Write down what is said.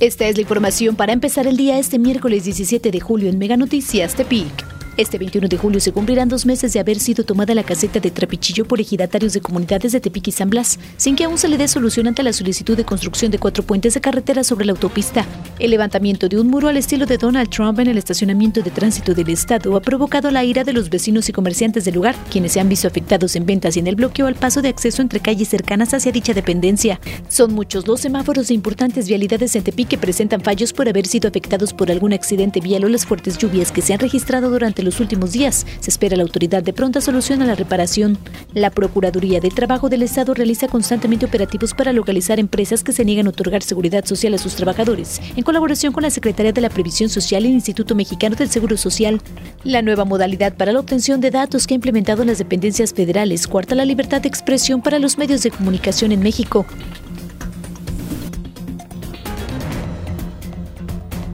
Esta es la información para empezar el día este miércoles 17 de julio en Mega Noticias Tepic. Este 21 de julio se cumplirán dos meses de haber sido tomada la caseta de Trapichillo por ejidatarios de comunidades de Tepic y San Blas, sin que aún se le dé solución ante la solicitud de construcción de cuatro puentes de carretera sobre la autopista. El levantamiento de un muro al estilo de Donald Trump en el estacionamiento de tránsito del estado ha provocado la ira de los vecinos y comerciantes del lugar, quienes se han visto afectados en ventas y en el bloqueo al paso de acceso entre calles cercanas hacia dicha dependencia. Son muchos los semáforos de importantes vialidades en Tepic que presentan fallos por haber sido afectados por algún accidente vial o las fuertes lluvias que se han registrado durante los últimos días. Se espera la autoridad de pronta solución a la reparación. La Procuraduría de Trabajo del Estado realiza constantemente operativos para localizar empresas que se niegan a otorgar seguridad social a sus trabajadores, en colaboración con la Secretaría de la Previsión Social y el Instituto Mexicano del Seguro Social. La nueva modalidad para la obtención de datos que ha implementado las dependencias federales cuarta la libertad de expresión para los medios de comunicación en México.